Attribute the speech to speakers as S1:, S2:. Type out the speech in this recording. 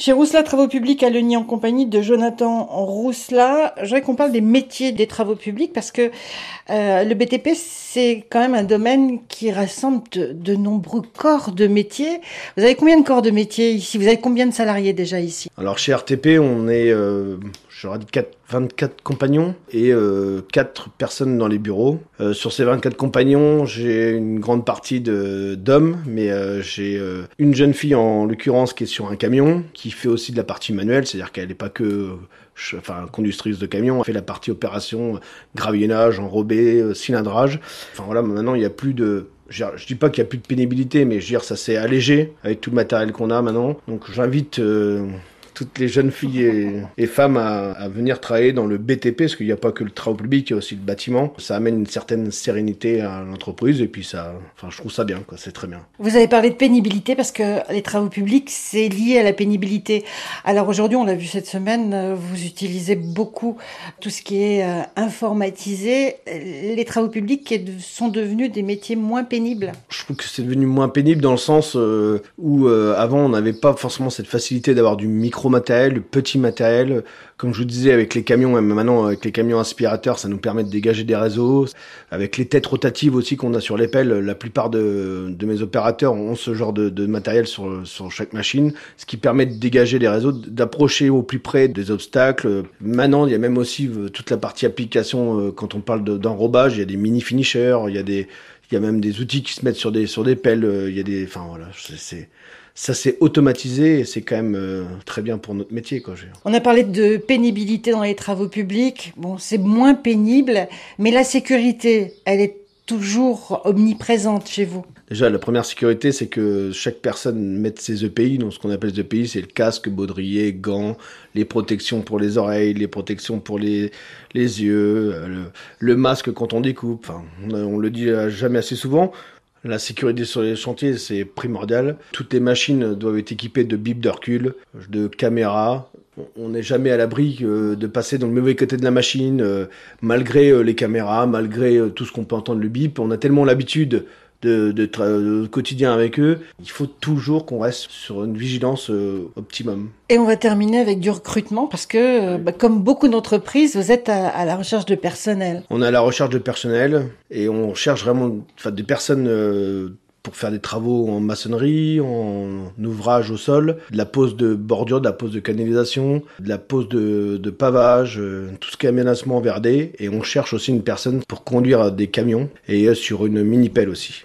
S1: Chez Rousselat Travaux Publics à Leni en compagnie de Jonathan Rousselat, je voudrais qu'on parle des métiers des travaux publics parce que euh, le BTP c'est quand même un domaine qui rassemble de, nombreux corps de métiers. Vous avez combien de corps de métiers ici? Vous avez combien de salariés déjà ici?
S2: Alors chez RTP on est, euh, j'aurais dit 4, 24 compagnons et euh, 4 personnes dans les bureaux. Euh, sur ces 24 compagnons j'ai une grande partie d'hommes mais euh, j'ai euh, une jeune fille en l'occurrence qui est sur un camion qui fait aussi de la partie manuelle, c'est-à-dire qu'elle n'est pas que enfin conductrice de camion, elle fait la partie opération gravillonnage, enrobé, cylindrage. Enfin voilà, maintenant il n'y a plus de je, dis pas qu'il y a plus de pénibilité, mais je veux dire ça s'est allégé avec tout le matériel qu'on a maintenant. Donc j'invite euh, toutes les jeunes filles et, femmes à, venir travailler dans le BTP, parce qu'il n'y a pas que le travail public, il y a aussi le bâtiment. Ça amène une certaine sérénité à l'entreprise, et puis ça, enfin, je trouve ça bien, quoi. C'est très bien.
S1: Vous avez parlé de pénibilité, parce que les travaux publics, c'est lié à la pénibilité. Alors aujourd'hui, on l'a vu cette semaine, vous utilisez beaucoup tout ce qui est euh, informatisé. Les travaux publics sont devenus des métiers moins pénibles.
S2: Je trouve que c'est devenu moins pénible dans le sens euh, où euh, avant, on n'avait pas forcément cette facilité d'avoir du micro matériel, petit matériel. Comme je vous disais, avec les camions, même maintenant avec les camions aspirateurs, ça nous permet de dégager des réseaux. Avec les têtes rotatives aussi qu'on a sur les pelles, la plupart de, mes opérateurs ont ce genre de, matériel sur, chaque machine, ce qui permet de dégager des réseaux, d'approcher au plus près des obstacles. Maintenant, il y a même aussi euh, toute la partie application, euh, quand on parle d'enrobage, il y a des mini finishers, il y a des, il y a même des outils qui se mettent sur des sur des pelles. Euh, il y a des, enfin voilà, c'est ça s'est automatisé et c'est quand même euh, très bien pour notre métier. Quoi.
S1: On a parlé de pénibilité dans les travaux publics. Bon, c'est moins pénible, mais la sécurité, elle est toujours omniprésente chez vous.
S2: Déjà, la première sécurité, c'est que chaque personne mette ses EPI. Donc, ce qu'on appelle les EPI, c'est le casque, baudrier, gants, les protections pour les oreilles, les protections pour les, les yeux, euh, le, masque quand on découpe. Enfin, on, on le dit jamais assez souvent. La sécurité sur les chantiers, c'est primordial. Toutes les machines doivent être équipées de bips de recul, de caméras. On n'est jamais à l'abri euh, de passer dans le mauvais côté de la machine, euh, malgré euh, les caméras, malgré tout ce qu'on peut entendre le bip. On a tellement l'habitude de, de, quotidien avec eux, il faut toujours qu'on reste sur une vigilance euh, optimum.
S1: Et on va terminer avec du recrutement parce que, euh, bah, comme beaucoup d'entreprises, vous êtes à, la recherche de personnel.
S2: On est à la recherche de personnel et on cherche vraiment des personnes euh, pour faire des travaux en maçonnerie, en ouvrage au sol, de la pose de bordure, de la pose de canalisation, de la pose de, de pavage, tout ce qui est aménagement verdé. Et on cherche aussi une personne pour conduire des camions et sur une mini-pelle aussi.